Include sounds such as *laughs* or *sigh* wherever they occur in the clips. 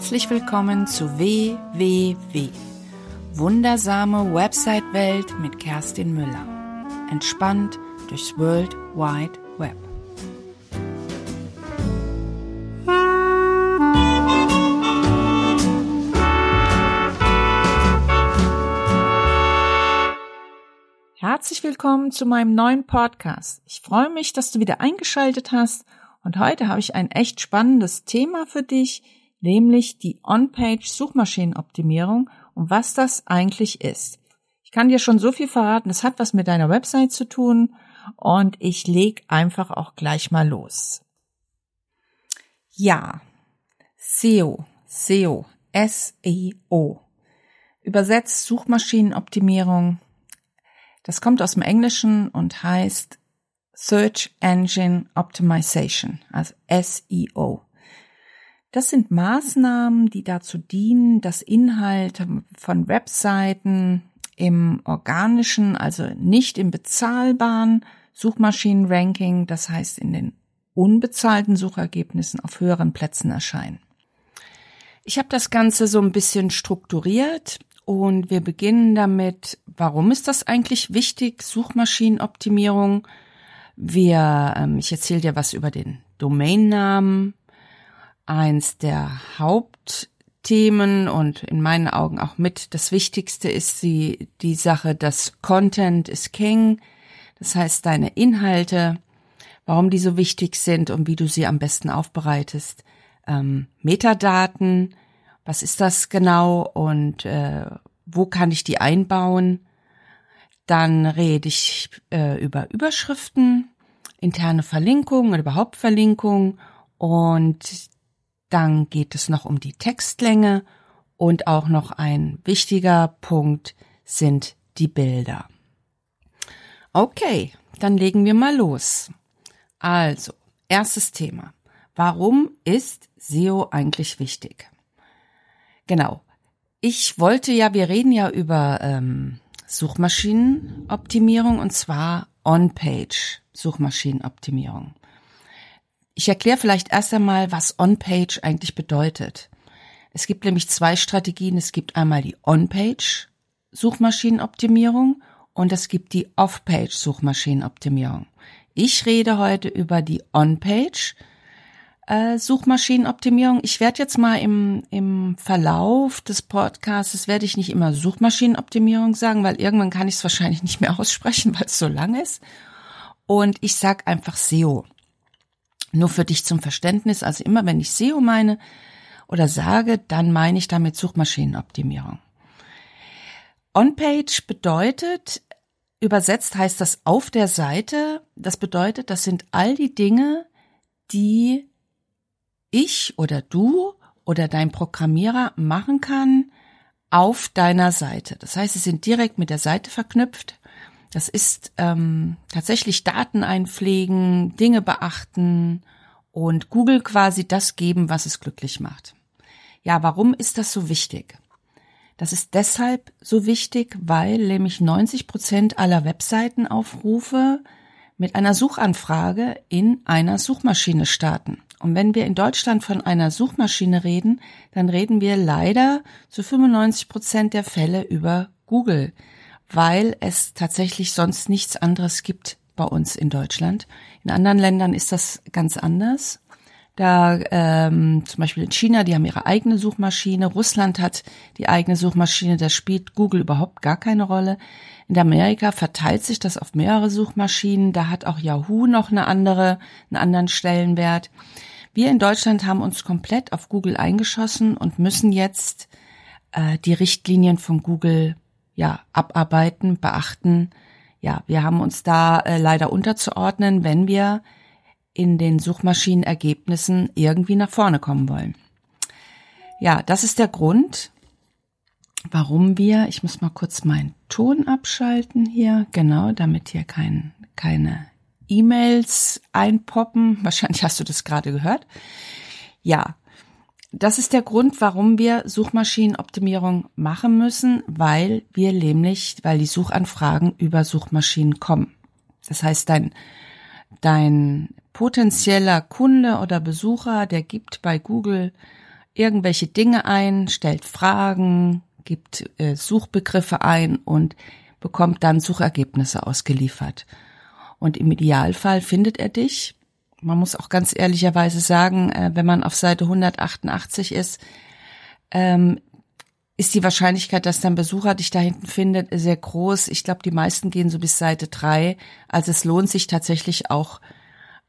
Herzlich willkommen zu WWW. Wundersame Website-Welt mit Kerstin Müller. Entspannt durchs World Wide Web. Herzlich willkommen zu meinem neuen Podcast. Ich freue mich, dass du wieder eingeschaltet hast und heute habe ich ein echt spannendes Thema für dich, nämlich die On-Page-Suchmaschinenoptimierung und was das eigentlich ist. Ich kann dir schon so viel verraten, es hat was mit deiner Website zu tun und ich leg einfach auch gleich mal los. Ja, SEO, SEO, S-E-O. Übersetzt Suchmaschinenoptimierung. Das kommt aus dem Englischen und heißt Search Engine Optimization, also SEO. Das sind Maßnahmen, die dazu dienen, dass Inhalte von Webseiten im organischen, also nicht im bezahlbaren Suchmaschinenranking, das heißt in den unbezahlten Suchergebnissen auf höheren Plätzen erscheinen. Ich habe das Ganze so ein bisschen strukturiert und wir beginnen damit, warum ist das eigentlich wichtig, Suchmaschinenoptimierung? Wir, ähm, ich erzähle dir was über den Domainnamen, eins der Hauptthemen und in meinen Augen auch mit das Wichtigste ist die, die Sache, dass Content is King. Das heißt, deine Inhalte, warum die so wichtig sind und wie du sie am besten aufbereitest. Ähm, Metadaten, was ist das genau und äh, wo kann ich die einbauen? Dann rede ich äh, über Überschriften, interne Verlinkungen oder überhaupt Verlinkungen und dann geht es noch um die Textlänge und auch noch ein wichtiger Punkt sind die Bilder. Okay, dann legen wir mal los. Also, erstes Thema. Warum ist SEO eigentlich wichtig? Genau. Ich wollte ja, wir reden ja über ähm, Suchmaschinenoptimierung und zwar On-Page Suchmaschinenoptimierung. Ich erkläre vielleicht erst einmal, was On-Page eigentlich bedeutet. Es gibt nämlich zwei Strategien. Es gibt einmal die On-Page Suchmaschinenoptimierung und es gibt die Off-Page Suchmaschinenoptimierung. Ich rede heute über die On-Page Suchmaschinenoptimierung. Ich werde jetzt mal im, im Verlauf des Podcasts, werde ich nicht immer Suchmaschinenoptimierung sagen, weil irgendwann kann ich es wahrscheinlich nicht mehr *laughs* aussprechen, weil es so lang ist. Und ich sag einfach SEO. Nur für dich zum Verständnis, also immer wenn ich SEO meine oder sage, dann meine ich damit Suchmaschinenoptimierung. On-Page bedeutet, übersetzt heißt das auf der Seite, das bedeutet, das sind all die Dinge, die ich oder du oder dein Programmierer machen kann auf deiner Seite. Das heißt, sie sind direkt mit der Seite verknüpft das ist ähm, tatsächlich Daten einpflegen, Dinge beachten und Google quasi das geben, was es glücklich macht. Ja, warum ist das so wichtig? Das ist deshalb so wichtig, weil nämlich 90 Prozent aller Webseitenaufrufe mit einer Suchanfrage in einer Suchmaschine starten. Und wenn wir in Deutschland von einer Suchmaschine reden, dann reden wir leider zu 95 Prozent der Fälle über Google weil es tatsächlich sonst nichts anderes gibt bei uns in Deutschland. In anderen Ländern ist das ganz anders. Da ähm, zum Beispiel in China, die haben ihre eigene Suchmaschine. Russland hat die eigene Suchmaschine. Da spielt Google überhaupt gar keine Rolle. In Amerika verteilt sich das auf mehrere Suchmaschinen. Da hat auch Yahoo noch eine andere, einen anderen Stellenwert. Wir in Deutschland haben uns komplett auf Google eingeschossen und müssen jetzt äh, die Richtlinien von Google ja, abarbeiten, beachten. Ja, wir haben uns da äh, leider unterzuordnen, wenn wir in den Suchmaschinenergebnissen irgendwie nach vorne kommen wollen. Ja, das ist der Grund, warum wir, ich muss mal kurz meinen Ton abschalten hier, genau, damit hier kein, keine E-Mails einpoppen. *laughs* Wahrscheinlich hast du das gerade gehört. Ja, das ist der Grund, warum wir Suchmaschinenoptimierung machen müssen, weil wir nämlich, weil die Suchanfragen über Suchmaschinen kommen. Das heißt, dein, dein potenzieller Kunde oder Besucher, der gibt bei Google irgendwelche Dinge ein, stellt Fragen, gibt äh, Suchbegriffe ein und bekommt dann Suchergebnisse ausgeliefert. Und im Idealfall findet er dich. Man muss auch ganz ehrlicherweise sagen, äh, wenn man auf Seite 188 ist, ähm, ist die Wahrscheinlichkeit, dass dein Besucher dich da hinten findet, sehr groß. Ich glaube, die meisten gehen so bis Seite drei. Also es lohnt sich tatsächlich auch,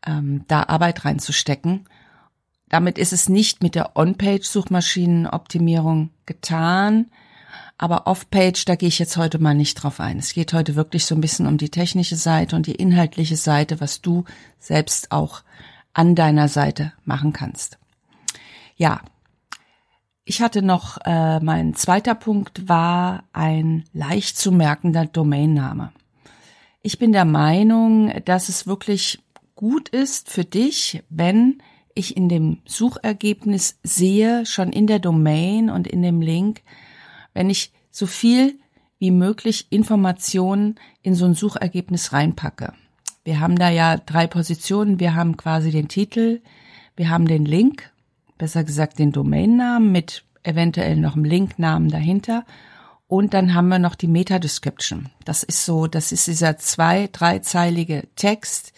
ähm, da Arbeit reinzustecken. Damit ist es nicht mit der On-Page-Suchmaschinenoptimierung getan. Aber Off-Page, da gehe ich jetzt heute mal nicht drauf ein. Es geht heute wirklich so ein bisschen um die technische Seite und die inhaltliche Seite, was du selbst auch an deiner Seite machen kannst. Ja, ich hatte noch, äh, mein zweiter Punkt war ein leicht zu merkender Domainname. Ich bin der Meinung, dass es wirklich gut ist für dich, wenn ich in dem Suchergebnis sehe, schon in der Domain und in dem Link, wenn ich so viel wie möglich Informationen in so ein Suchergebnis reinpacke. Wir haben da ja drei Positionen. Wir haben quasi den Titel, wir haben den Link, besser gesagt den Domainnamen mit eventuell noch einem Linknamen dahinter. Und dann haben wir noch die Meta-Description. Das ist so, das ist dieser zwei-, dreizeilige Text,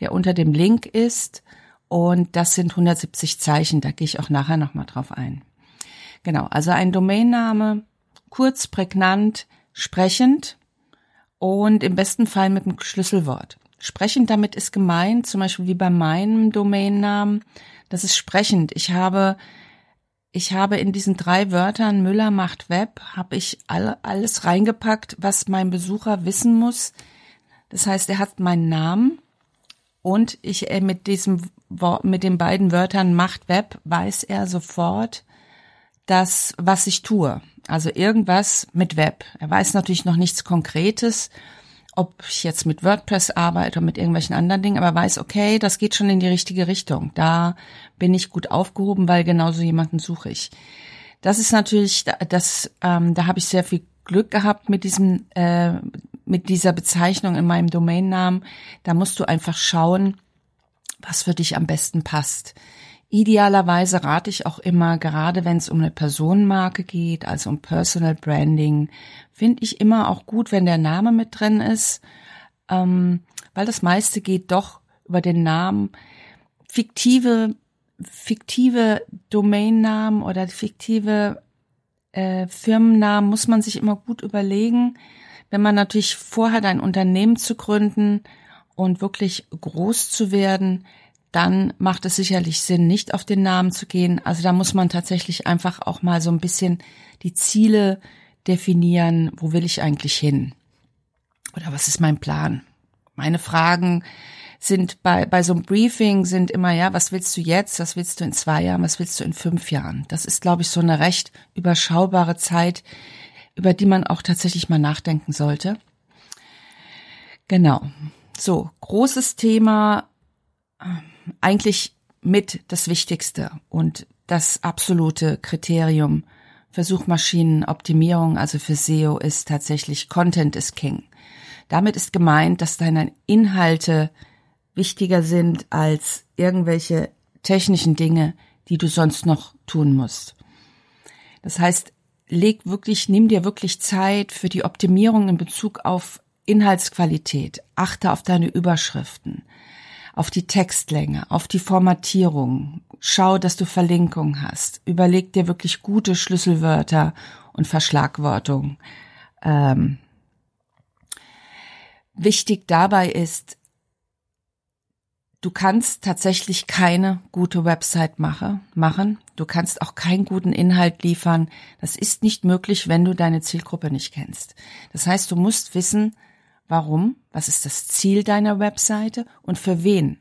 der unter dem Link ist. Und das sind 170 Zeichen. Da gehe ich auch nachher nochmal drauf ein. Genau, also ein Domainname, kurz, prägnant, sprechend und im besten Fall mit einem Schlüsselwort. Sprechend damit ist gemeint, zum Beispiel wie bei meinem Domainnamen, das ist sprechend. Ich habe, ich habe in diesen drei Wörtern Müller macht Web, habe ich all, alles reingepackt, was mein Besucher wissen muss. Das heißt, er hat meinen Namen und ich äh, mit diesem mit den beiden Wörtern macht Web weiß er sofort, das, was ich tue. Also irgendwas mit Web. Er weiß natürlich noch nichts Konkretes, ob ich jetzt mit WordPress arbeite oder mit irgendwelchen anderen Dingen, aber weiß, okay, das geht schon in die richtige Richtung. Da bin ich gut aufgehoben, weil genauso jemanden suche ich. Das ist natürlich, das, ähm, da habe ich sehr viel Glück gehabt mit diesem, äh, mit dieser Bezeichnung in meinem Domainnamen. Da musst du einfach schauen, was für dich am besten passt. Idealerweise rate ich auch immer, gerade wenn es um eine Personenmarke geht, also um Personal Branding, finde ich immer auch gut, wenn der Name mit drin ist, ähm, weil das meiste geht doch über den Namen. Fiktive, fiktive Domainnamen oder fiktive äh, Firmennamen muss man sich immer gut überlegen. Wenn man natürlich vorhat, ein Unternehmen zu gründen und wirklich groß zu werden, dann macht es sicherlich Sinn, nicht auf den Namen zu gehen. Also da muss man tatsächlich einfach auch mal so ein bisschen die Ziele definieren. Wo will ich eigentlich hin? Oder was ist mein Plan? Meine Fragen sind bei, bei so einem Briefing sind immer, ja, was willst du jetzt? Was willst du in zwei Jahren? Was willst du in fünf Jahren? Das ist, glaube ich, so eine recht überschaubare Zeit, über die man auch tatsächlich mal nachdenken sollte. Genau. So, großes Thema eigentlich mit das Wichtigste und das absolute Kriterium für Suchmaschinenoptimierung, also für SEO, ist tatsächlich Content is King. Damit ist gemeint, dass deine Inhalte wichtiger sind als irgendwelche technischen Dinge, die du sonst noch tun musst. Das heißt, leg wirklich, nimm dir wirklich Zeit für die Optimierung in Bezug auf Inhaltsqualität. Achte auf deine Überschriften auf die Textlänge, auf die Formatierung. Schau, dass du Verlinkung hast. Überleg dir wirklich gute Schlüsselwörter und Verschlagwortung. Ähm, wichtig dabei ist, du kannst tatsächlich keine gute Website mache, machen. Du kannst auch keinen guten Inhalt liefern. Das ist nicht möglich, wenn du deine Zielgruppe nicht kennst. Das heißt, du musst wissen, Warum? Was ist das Ziel deiner Webseite? Und für wen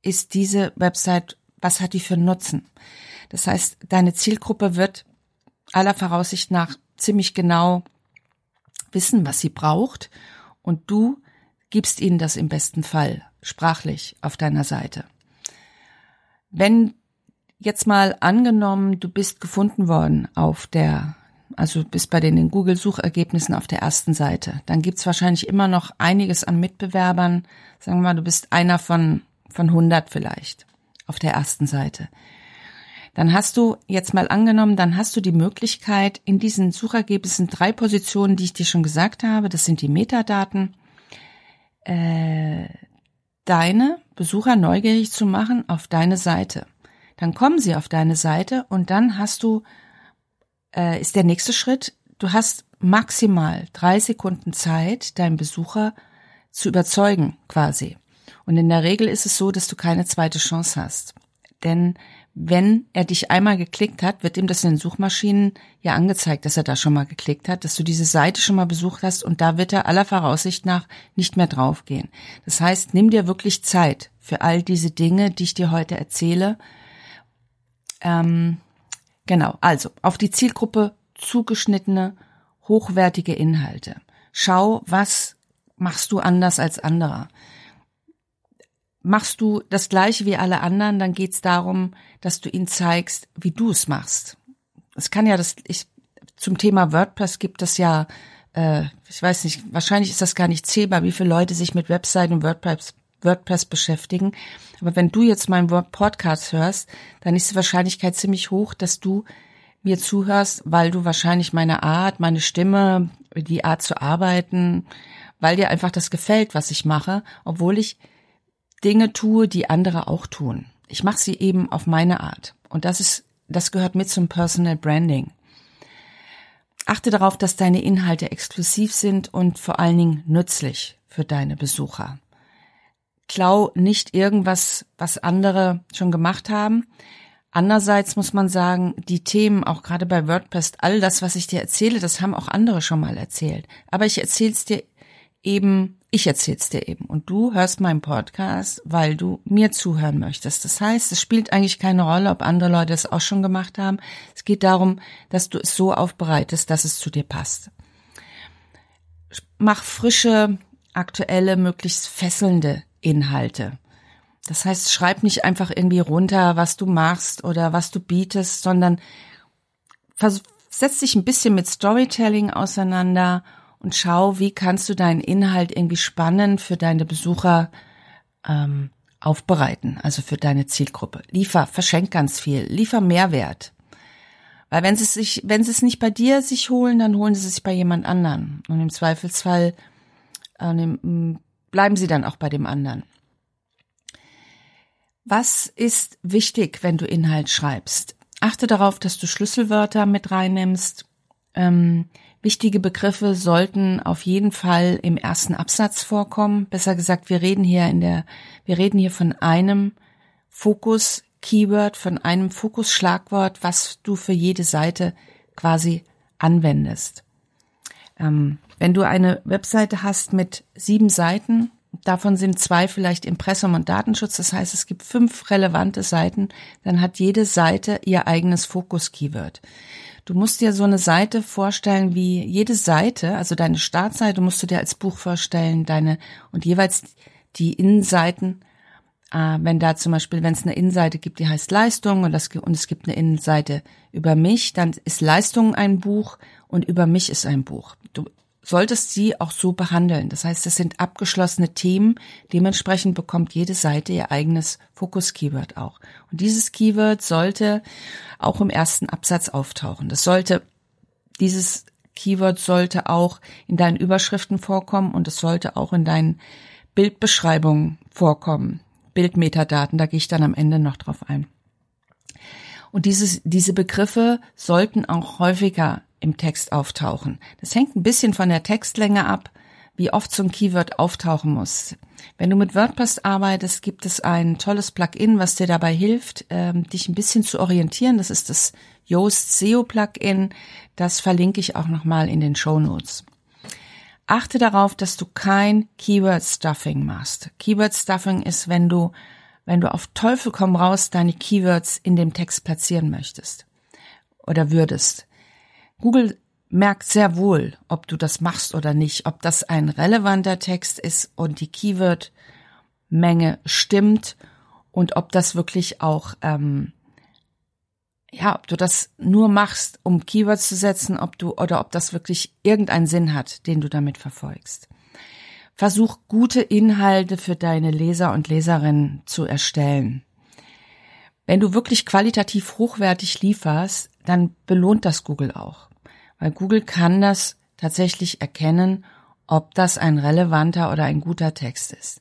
ist diese Website, was hat die für Nutzen? Das heißt, deine Zielgruppe wird aller Voraussicht nach ziemlich genau wissen, was sie braucht und du gibst ihnen das im besten Fall sprachlich auf deiner Seite. Wenn jetzt mal angenommen, du bist gefunden worden auf der also bist bei den Google-Suchergebnissen auf der ersten Seite. Dann gibt's wahrscheinlich immer noch einiges an Mitbewerbern. Sagen wir mal, du bist einer von, von 100 vielleicht auf der ersten Seite. dann hast du jetzt mal angenommen, dann hast du die Möglichkeit, in diesen Suchergebnissen drei Positionen, die ich dir schon gesagt habe, das sind die Metadaten, äh, deine Besucher neugierig zu machen auf deine Seite. Dann kommen sie auf deine Seite und dann hast du, äh, ist der nächste Schritt, du hast maximal drei Sekunden Zeit, deinen Besucher zu überzeugen, quasi. Und in der Regel ist es so, dass du keine zweite Chance hast. Denn wenn er dich einmal geklickt hat, wird ihm das in den Suchmaschinen ja angezeigt, dass er da schon mal geklickt hat, dass du diese Seite schon mal besucht hast und da wird er aller Voraussicht nach nicht mehr draufgehen. Das heißt, nimm dir wirklich Zeit für all diese Dinge, die ich dir heute erzähle. Ähm, genau, also auf die Zielgruppe zugeschnittene, hochwertige Inhalte. Schau, was machst du anders als anderer machst du das gleiche wie alle anderen, dann geht's darum, dass du ihnen zeigst, wie du es machst. Es kann ja das, ich, zum Thema WordPress gibt es ja, äh, ich weiß nicht, wahrscheinlich ist das gar nicht zählbar, wie viele Leute sich mit Webseiten und WordPress, WordPress beschäftigen. Aber wenn du jetzt meinen Podcast hörst, dann ist die Wahrscheinlichkeit ziemlich hoch, dass du mir zuhörst, weil du wahrscheinlich meine Art, meine Stimme, die Art zu arbeiten, weil dir einfach das gefällt, was ich mache, obwohl ich Dinge tue, die andere auch tun. Ich mache sie eben auf meine Art. Und das ist, das gehört mit zum Personal Branding. Achte darauf, dass deine Inhalte exklusiv sind und vor allen Dingen nützlich für deine Besucher. Klau nicht irgendwas, was andere schon gemacht haben. Andererseits muss man sagen, die Themen, auch gerade bei WordPress, all das, was ich dir erzähle, das haben auch andere schon mal erzählt. Aber ich erzähle es dir eben ich erzähl's dir eben und du hörst meinen Podcast, weil du mir zuhören möchtest. Das heißt, es spielt eigentlich keine Rolle, ob andere Leute es auch schon gemacht haben. Es geht darum, dass du es so aufbereitest, dass es zu dir passt. Mach frische, aktuelle, möglichst fesselnde Inhalte. Das heißt, schreib nicht einfach irgendwie runter, was du machst oder was du bietest, sondern setz dich ein bisschen mit Storytelling auseinander und schau, wie kannst du deinen Inhalt irgendwie spannend für deine Besucher ähm, aufbereiten, also für deine Zielgruppe. Liefer, verschenk ganz viel, liefer Mehrwert. Weil wenn sie es sich, wenn sie es nicht bei dir sich holen, dann holen sie es sich bei jemand anderen. Und im Zweifelsfall äh, bleiben sie dann auch bei dem anderen. Was ist wichtig, wenn du Inhalt schreibst? Achte darauf, dass du Schlüsselwörter mit reinnimmst. Ähm, Wichtige Begriffe sollten auf jeden Fall im ersten Absatz vorkommen. Besser gesagt, wir reden hier in der, wir reden hier von einem Fokus Keyword, von einem Fokus Schlagwort, was du für jede Seite quasi anwendest. Ähm, wenn du eine Webseite hast mit sieben Seiten, davon sind zwei vielleicht Impressum und Datenschutz, das heißt, es gibt fünf relevante Seiten, dann hat jede Seite ihr eigenes Fokus-Keyword. Du musst dir so eine Seite vorstellen wie jede Seite, also deine Startseite musst du dir als Buch vorstellen, deine und jeweils die Innenseiten. Äh, wenn da zum Beispiel, wenn es eine Innenseite gibt, die heißt Leistung und, das, und es gibt eine Innenseite über mich, dann ist Leistung ein Buch und über mich ist ein Buch. Du solltest sie auch so behandeln. Das heißt, es sind abgeschlossene Themen. Dementsprechend bekommt jede Seite ihr eigenes Fokus-Keyword auch. Und dieses Keyword sollte auch im ersten Absatz auftauchen. Das sollte, dieses Keyword sollte auch in deinen Überschriften vorkommen und es sollte auch in deinen Bildbeschreibungen vorkommen. Bildmetadaten, da gehe ich dann am Ende noch drauf ein. Und dieses, diese Begriffe sollten auch häufiger im Text auftauchen. Das hängt ein bisschen von der Textlänge ab, wie oft so ein Keyword auftauchen muss. Wenn du mit WordPress arbeitest, gibt es ein tolles Plugin, was dir dabei hilft, ähm, dich ein bisschen zu orientieren. Das ist das Yoast SEO Plugin. Das verlinke ich auch nochmal in den Show Notes. Achte darauf, dass du kein Keyword Stuffing machst. Keyword Stuffing ist, wenn du, wenn du auf Teufel komm raus deine Keywords in dem Text platzieren möchtest oder würdest. Google merkt sehr wohl, ob du das machst oder nicht, ob das ein relevanter Text ist und die Keyword-Menge stimmt und ob das wirklich auch, ähm, ja, ob du das nur machst, um Keywords zu setzen, ob du oder ob das wirklich irgendeinen Sinn hat, den du damit verfolgst. Versuch gute Inhalte für deine Leser und Leserinnen zu erstellen. Wenn du wirklich qualitativ hochwertig lieferst, dann belohnt das Google auch. Weil Google kann das tatsächlich erkennen, ob das ein relevanter oder ein guter Text ist.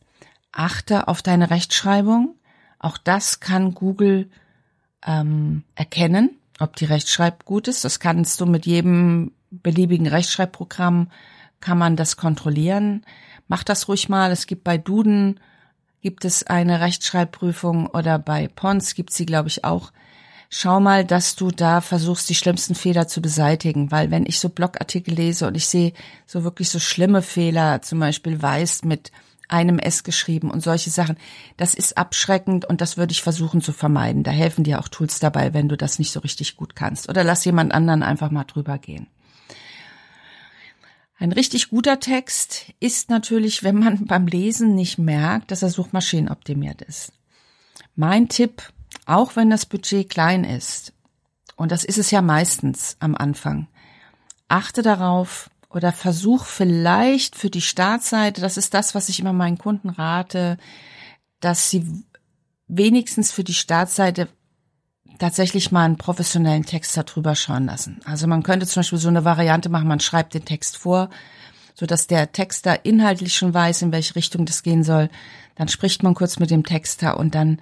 Achte auf deine Rechtschreibung. Auch das kann Google ähm, erkennen, ob die Rechtschreib gut ist. Das kannst du mit jedem beliebigen Rechtschreibprogramm kann man das kontrollieren. Mach das ruhig mal. Es gibt bei Duden gibt es eine Rechtschreibprüfung oder bei Pons gibt sie, glaube ich, auch. Schau mal, dass du da versuchst, die schlimmsten Fehler zu beseitigen, weil wenn ich so Blogartikel lese und ich sehe so wirklich so schlimme Fehler, zum Beispiel weiß mit einem S geschrieben und solche Sachen, das ist abschreckend und das würde ich versuchen zu vermeiden. Da helfen dir auch Tools dabei, wenn du das nicht so richtig gut kannst. Oder lass jemand anderen einfach mal drüber gehen. Ein richtig guter Text ist natürlich, wenn man *laughs* beim Lesen nicht merkt, dass er suchmaschinenoptimiert ist. Mein Tipp, auch wenn das Budget klein ist, und das ist es ja meistens am Anfang, achte darauf oder versuch vielleicht für die Startseite, das ist das, was ich immer meinen Kunden rate, dass sie wenigstens für die Startseite tatsächlich mal einen professionellen Text darüber schauen lassen. Also man könnte zum Beispiel so eine Variante machen, man schreibt den Text vor, so dass der Texter inhaltlich schon weiß, in welche Richtung das gehen soll. Dann spricht man kurz mit dem Texter und dann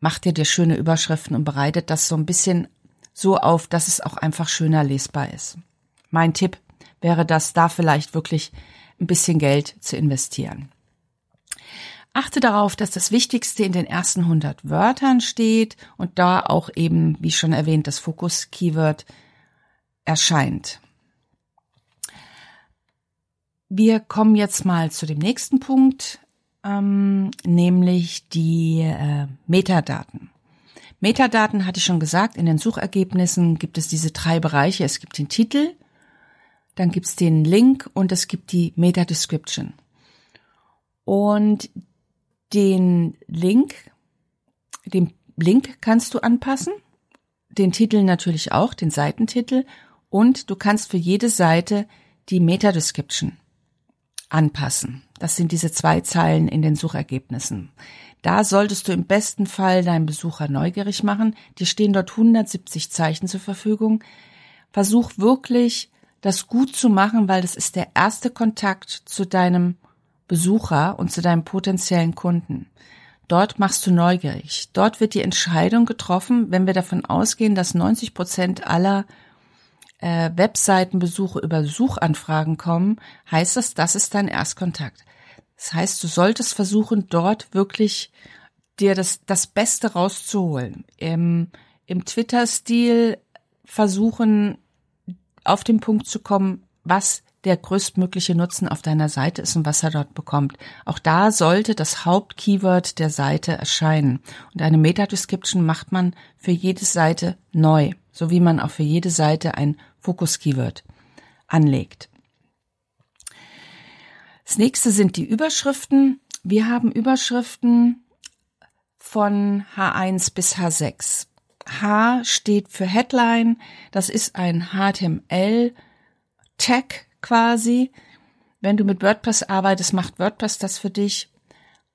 macht er dir schöne Überschriften und bereitet das so ein bisschen so auf, dass es auch einfach schöner lesbar ist. Mein Tipp wäre das, da vielleicht wirklich ein bisschen Geld zu investieren. Achte darauf, dass das Wichtigste in den ersten 100 Wörtern steht und da auch eben, wie schon erwähnt, das Fokus-Keyword erscheint. Wir kommen jetzt mal zu dem nächsten Punkt, ähm, nämlich die äh, Metadaten. Metadaten hatte ich schon gesagt, in den Suchergebnissen gibt es diese drei Bereiche. Es gibt den Titel, dann gibt es den Link und es gibt die Meta-Description. Und den Link, den Link kannst du anpassen, den Titel natürlich auch, den Seitentitel und du kannst für jede Seite die Meta-Description anpassen. Das sind diese zwei Zeilen in den Suchergebnissen. Da solltest du im besten Fall deinen Besucher neugierig machen. Dir stehen dort 170 Zeichen zur Verfügung. Versuch wirklich, das gut zu machen, weil das ist der erste Kontakt zu deinem Besucher und zu deinem potenziellen Kunden. Dort machst du neugierig. Dort wird die Entscheidung getroffen, wenn wir davon ausgehen, dass 90 Prozent aller äh, Webseitenbesuche über Suchanfragen kommen, heißt das, das ist dein Erstkontakt. Das heißt, du solltest versuchen, dort wirklich dir das, das Beste rauszuholen. Im, im Twitter-Stil versuchen, auf den Punkt zu kommen, was der größtmögliche Nutzen auf deiner Seite ist und was er dort bekommt. Auch da sollte das Hauptkeyword der Seite erscheinen. Und eine Meta-Description macht man für jede Seite neu, so wie man auch für jede Seite ein Fokus-Keyword anlegt. Das nächste sind die Überschriften. Wir haben Überschriften von H1 bis H6. H steht für Headline. Das ist ein HTML-Tag quasi. Wenn du mit WordPress arbeitest, macht WordPress das für dich.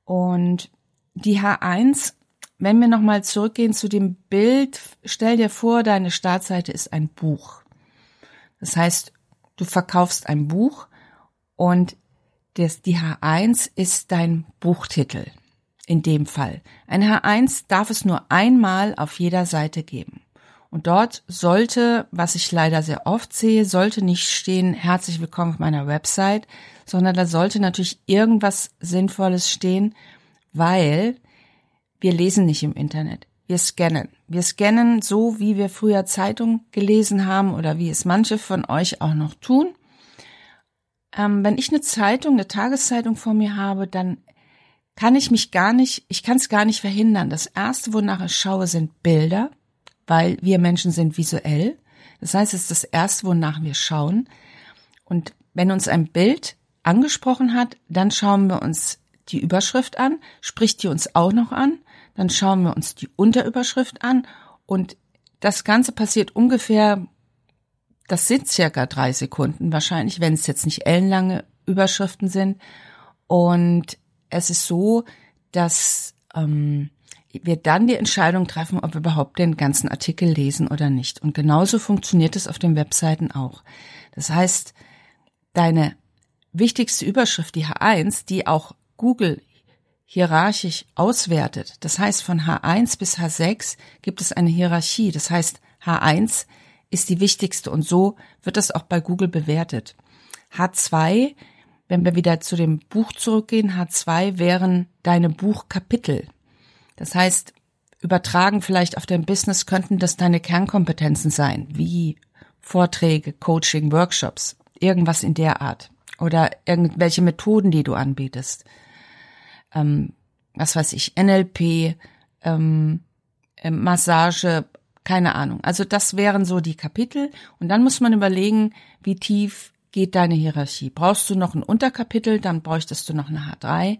Und die H1, wenn wir nochmal zurückgehen zu dem Bild, stell dir vor, deine Startseite ist ein Buch. Das heißt, du verkaufst ein Buch und das, die H1 ist dein Buchtitel. In dem Fall. Ein H1 darf es nur einmal auf jeder Seite geben. Und dort sollte, was ich leider sehr oft sehe, sollte nicht stehen, herzlich willkommen auf meiner Website, sondern da sollte natürlich irgendwas Sinnvolles stehen, weil wir lesen nicht im Internet. Wir scannen. Wir scannen so, wie wir früher Zeitung gelesen haben oder wie es manche von euch auch noch tun. Ähm, wenn ich eine Zeitung, eine Tageszeitung vor mir habe, dann kann ich mich gar nicht, ich kann es gar nicht verhindern. Das erste, wonach ich schaue, sind Bilder weil wir Menschen sind visuell. Das heißt, es ist das Erste, wonach wir schauen. Und wenn uns ein Bild angesprochen hat, dann schauen wir uns die Überschrift an, spricht die uns auch noch an, dann schauen wir uns die Unterüberschrift an und das Ganze passiert ungefähr, das sind circa drei Sekunden wahrscheinlich, wenn es jetzt nicht ellenlange Überschriften sind. Und es ist so, dass ähm, wir dann die Entscheidung treffen, ob wir überhaupt den ganzen Artikel lesen oder nicht. Und genauso funktioniert es auf den Webseiten auch. Das heißt, deine wichtigste Überschrift, die H1, die auch Google hierarchisch auswertet. Das heißt, von H1 bis H6 gibt es eine Hierarchie. Das heißt, H1 ist die wichtigste und so wird das auch bei Google bewertet. H2, wenn wir wieder zu dem Buch zurückgehen, H2 wären deine Buchkapitel. Das heißt, übertragen vielleicht auf dein Business könnten das deine Kernkompetenzen sein, wie Vorträge, Coaching, Workshops, irgendwas in der Art oder irgendwelche Methoden, die du anbietest. Ähm, was weiß ich, NLP, ähm, ähm, Massage, keine Ahnung. Also das wären so die Kapitel. Und dann muss man überlegen, wie tief geht deine Hierarchie. Brauchst du noch ein Unterkapitel, dann bräuchtest du noch eine H3.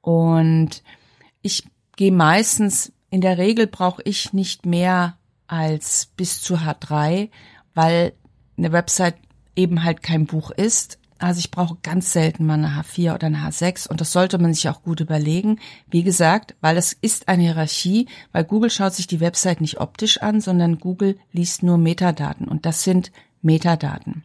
Und ich gehe meistens, in der Regel brauche ich nicht mehr als bis zu H3, weil eine Website eben halt kein Buch ist. Also ich brauche ganz selten mal eine H4 oder eine H6 und das sollte man sich auch gut überlegen. Wie gesagt, weil es ist eine Hierarchie, weil Google schaut sich die Website nicht optisch an, sondern Google liest nur Metadaten und das sind Metadaten.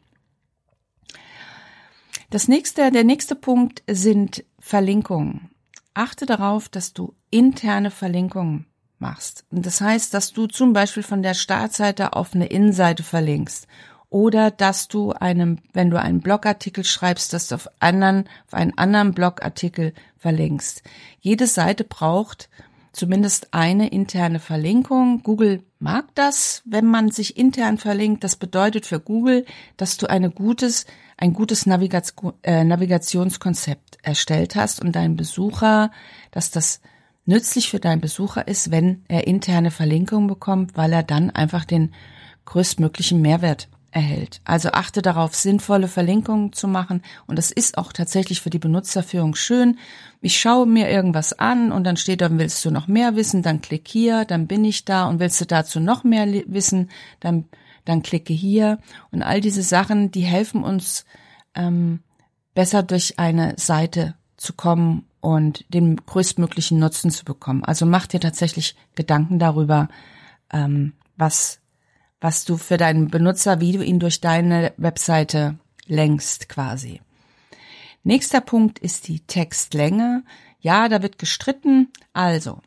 Das nächste, der nächste Punkt sind Verlinkungen. Achte darauf, dass du interne Verlinkungen machst. Das heißt, dass du zum Beispiel von der Startseite auf eine Innenseite verlinkst oder dass du einem, wenn du einen Blogartikel schreibst, dass du auf, anderen, auf einen anderen Blogartikel verlinkst. Jede Seite braucht zumindest eine interne Verlinkung. Google mag das, wenn man sich intern verlinkt. Das bedeutet für Google, dass du eine gutes, ein gutes Navigation, äh, Navigationskonzept erstellt hast und dein Besucher, dass das nützlich für deinen Besucher ist, wenn er interne Verlinkungen bekommt, weil er dann einfach den größtmöglichen Mehrwert erhält. Also achte darauf, sinnvolle Verlinkungen zu machen. Und das ist auch tatsächlich für die Benutzerführung schön. Ich schaue mir irgendwas an und dann steht da, willst du noch mehr wissen, dann klick hier, dann bin ich da und willst du dazu noch mehr wissen, dann, dann klicke hier. Und all diese Sachen, die helfen uns, ähm, besser durch eine Seite zu kommen und den größtmöglichen Nutzen zu bekommen. Also mach dir tatsächlich Gedanken darüber, ähm, was was du für deinen Benutzer, wie du ihn durch deine Webseite lenkst quasi. Nächster Punkt ist die Textlänge. Ja, da wird gestritten. Also,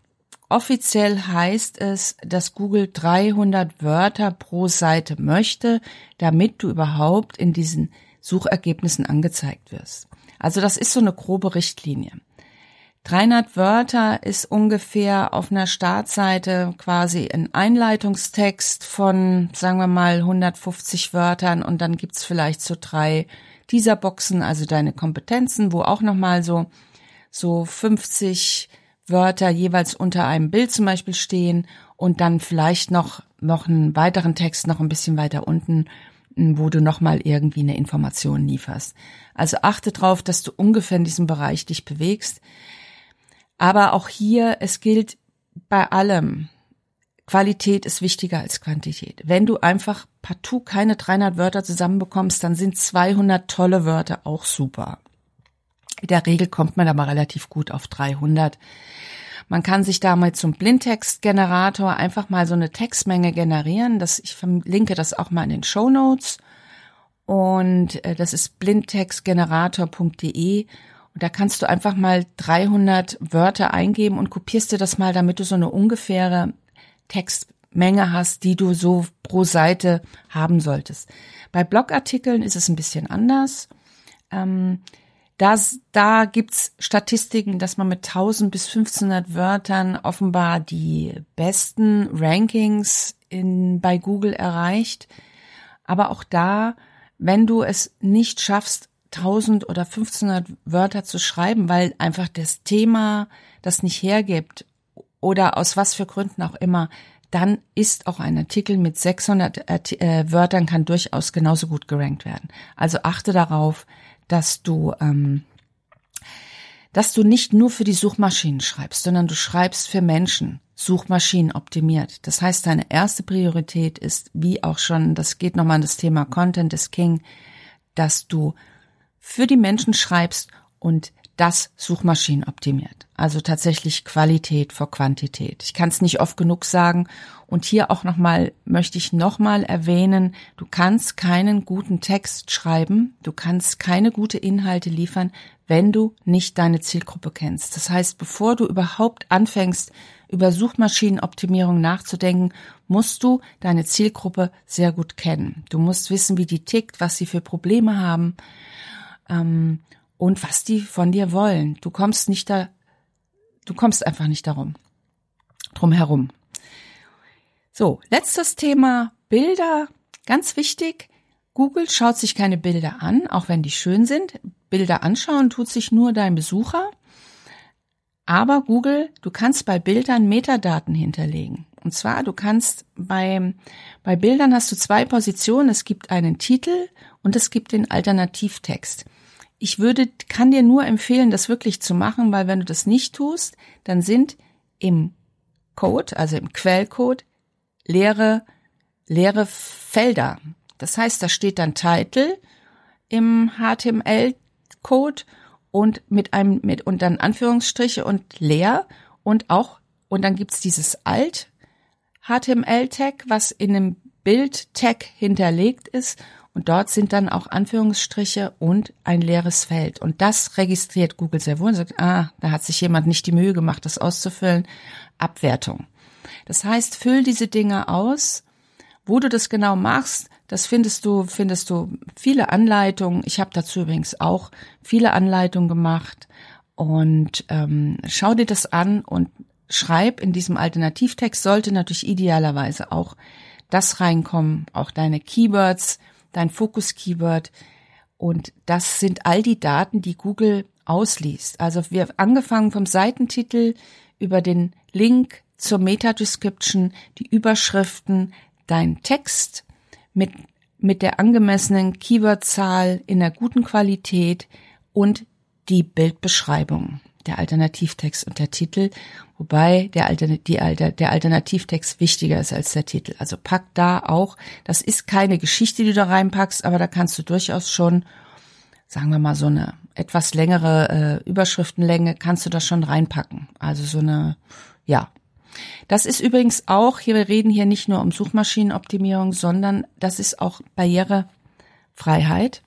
offiziell heißt es, dass Google 300 Wörter pro Seite möchte, damit du überhaupt in diesen Suchergebnissen angezeigt wirst. Also das ist so eine grobe Richtlinie. 300 Wörter ist ungefähr auf einer Startseite quasi ein Einleitungstext von, sagen wir mal, 150 Wörtern und dann gibt's vielleicht so drei dieser Boxen, also deine Kompetenzen, wo auch nochmal so, so 50 Wörter jeweils unter einem Bild zum Beispiel stehen und dann vielleicht noch, noch einen weiteren Text noch ein bisschen weiter unten, wo du nochmal irgendwie eine Information lieferst. Also achte drauf, dass du ungefähr in diesem Bereich dich bewegst. Aber auch hier, es gilt bei allem, Qualität ist wichtiger als Quantität. Wenn du einfach partout keine 300 Wörter zusammenbekommst, dann sind 200 tolle Wörter auch super. In der Regel kommt man aber relativ gut auf 300. Man kann sich damit zum Blindtextgenerator einfach mal so eine Textmenge generieren. Das, ich verlinke das auch mal in den Show Notes. Und äh, das ist blindtextgenerator.de und da kannst du einfach mal 300 Wörter eingeben und kopierst dir das mal, damit du so eine ungefähre Textmenge hast, die du so pro Seite haben solltest. Bei Blogartikeln ist es ein bisschen anders. Ähm, das, da gibt's Statistiken, dass man mit 1000 bis 1500 Wörtern offenbar die besten Rankings in, bei Google erreicht. Aber auch da, wenn du es nicht schaffst, 1000 oder 1500 Wörter zu schreiben, weil einfach das Thema das nicht hergibt oder aus was für Gründen auch immer, dann ist auch ein Artikel mit 600 äh, Wörtern kann durchaus genauso gut gerankt werden. Also achte darauf, dass du ähm, dass du nicht nur für die Suchmaschinen schreibst, sondern du schreibst für Menschen, Suchmaschinen optimiert. Das heißt, deine erste Priorität ist, wie auch schon, das geht nochmal an das Thema Content is King, dass du für die Menschen schreibst und das Suchmaschinen optimiert. Also tatsächlich Qualität vor Quantität. Ich kann es nicht oft genug sagen. Und hier auch nochmal möchte ich nochmal erwähnen, du kannst keinen guten Text schreiben, du kannst keine gute Inhalte liefern, wenn du nicht deine Zielgruppe kennst. Das heißt, bevor du überhaupt anfängst, über Suchmaschinenoptimierung nachzudenken, musst du deine Zielgruppe sehr gut kennen. Du musst wissen, wie die tickt, was sie für Probleme haben ähm, und was die von dir wollen. Du kommst nicht da, du kommst einfach nicht darum, drum herum. So, letztes Thema Bilder, ganz wichtig. Google schaut sich keine Bilder an, auch wenn die schön sind. Bilder anschauen tut sich nur dein Besucher. Aber Google, du kannst bei Bildern Metadaten hinterlegen. Und zwar, du kannst bei, bei Bildern hast du zwei Positionen. Es gibt einen Titel und es gibt den Alternativtext. Ich würde, kann dir nur empfehlen, das wirklich zu machen, weil wenn du das nicht tust, dann sind im Code, also im Quellcode, leere, leere Felder. Das heißt, da steht dann Titel im HTML-Code und mit einem mit und dann Anführungsstriche und leer und auch und dann gibt's dieses alt HTML Tag, was in einem Bild Tag hinterlegt ist und dort sind dann auch Anführungsstriche und ein leeres Feld und das registriert Google sehr wohl und sagt, ah, da hat sich jemand nicht die Mühe gemacht, das auszufüllen. Abwertung. Das heißt, füll diese Dinge aus. Wo du das genau machst, das findest du, findest du viele Anleitungen. Ich habe dazu übrigens auch viele Anleitungen gemacht. Und ähm, schau dir das an und schreib in diesem Alternativtext sollte natürlich idealerweise auch das reinkommen, auch deine Keywords, dein Fokus-Keyword. Und das sind all die Daten, die Google ausliest. Also wir angefangen vom Seitentitel über den Link zur Meta-Description, die Überschriften, dein Text, mit, mit der angemessenen Keywordzahl in der guten Qualität und die Bildbeschreibung, der Alternativtext und der Titel, wobei der, Altern die Alter der Alternativtext wichtiger ist als der Titel. Also pack da auch, das ist keine Geschichte, die du da reinpackst, aber da kannst du durchaus schon, sagen wir mal, so eine etwas längere äh, Überschriftenlänge kannst du da schon reinpacken. Also so eine, ja, das ist übrigens auch, hier, wir reden hier nicht nur um Suchmaschinenoptimierung, sondern das ist auch Barrierefreiheit.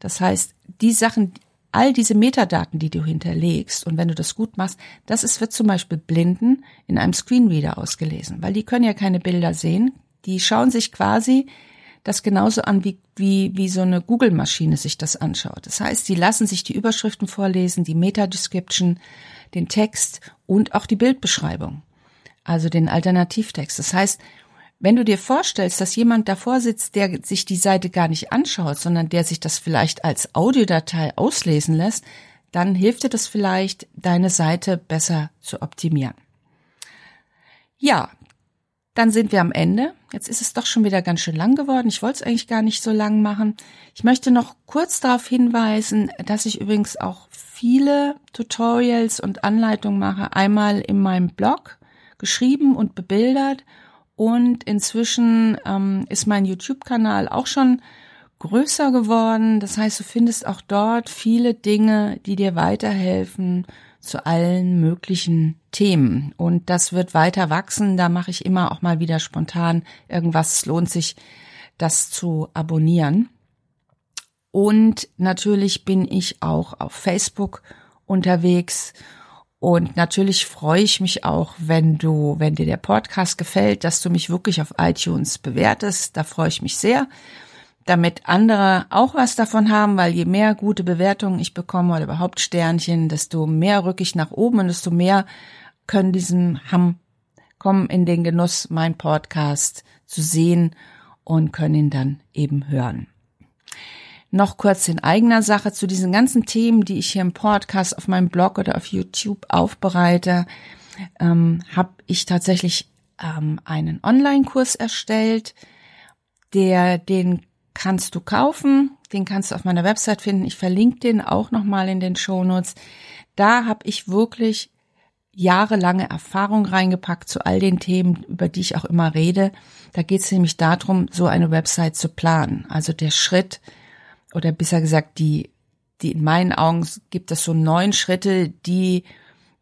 Das heißt, die Sachen, all diese Metadaten, die du hinterlegst, und wenn du das gut machst, das ist, wird zum Beispiel Blinden in einem Screenreader ausgelesen, weil die können ja keine Bilder sehen. Die schauen sich quasi das genauso an, wie, wie, wie so eine Google-Maschine sich das anschaut. Das heißt, die lassen sich die Überschriften vorlesen, die Meta-Description, den Text und auch die Bildbeschreibung also den Alternativtext. Das heißt, wenn du dir vorstellst, dass jemand davor sitzt, der sich die Seite gar nicht anschaut, sondern der sich das vielleicht als Audiodatei auslesen lässt, dann hilft dir das vielleicht, deine Seite besser zu optimieren. Ja, dann sind wir am Ende. Jetzt ist es doch schon wieder ganz schön lang geworden. Ich wollte es eigentlich gar nicht so lang machen. Ich möchte noch kurz darauf hinweisen, dass ich übrigens auch viele Tutorials und Anleitungen mache. Einmal in meinem Blog geschrieben und bebildert. Und inzwischen ähm, ist mein YouTube-Kanal auch schon größer geworden. Das heißt, du findest auch dort viele Dinge, die dir weiterhelfen zu allen möglichen Themen. Und das wird weiter wachsen. Da mache ich immer auch mal wieder spontan irgendwas. Es lohnt sich, das zu abonnieren. Und natürlich bin ich auch auf Facebook unterwegs und natürlich freue ich mich auch, wenn du, wenn dir der Podcast gefällt, dass du mich wirklich auf iTunes bewertest. Da freue ich mich sehr, damit andere auch was davon haben, weil je mehr gute Bewertungen ich bekomme oder überhaupt Sternchen, desto mehr rücke ich nach oben und desto mehr können diesen haben, kommen in den Genuss, mein Podcast zu sehen und können ihn dann eben hören. Noch kurz in eigener Sache zu diesen ganzen Themen, die ich hier im Podcast auf meinem Blog oder auf YouTube aufbereite, ähm, habe ich tatsächlich ähm, einen Online-Kurs erstellt, der den kannst du kaufen, den kannst du auf meiner Website finden. Ich verlinke den auch nochmal in den Shownotes. Da habe ich wirklich jahrelange Erfahrung reingepackt zu all den Themen, über die ich auch immer rede. Da geht es nämlich darum, so eine Website zu planen. Also der Schritt, oder besser gesagt die die in meinen Augen gibt es so neun Schritte, die,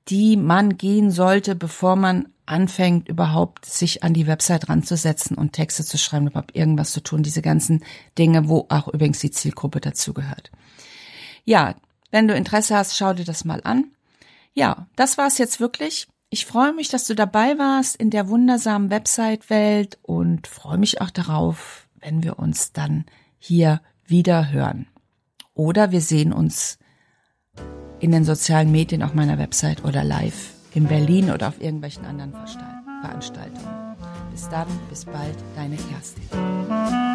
die man gehen sollte, bevor man anfängt, überhaupt sich an die Website ranzusetzen und Texte zu schreiben, überhaupt irgendwas zu tun. Diese ganzen Dinge, wo auch übrigens die Zielgruppe dazugehört. Ja, wenn du Interesse hast, schau dir das mal an. Ja, das war's jetzt wirklich. Ich freue mich, dass du dabei warst in der wundersamen Website-Welt und freue mich auch darauf, wenn wir uns dann hier wieder hören. Oder wir sehen uns in den sozialen Medien auf meiner Website oder live in Berlin oder auf irgendwelchen anderen Veranstaltungen. Bis dann, bis bald, deine Kerstin.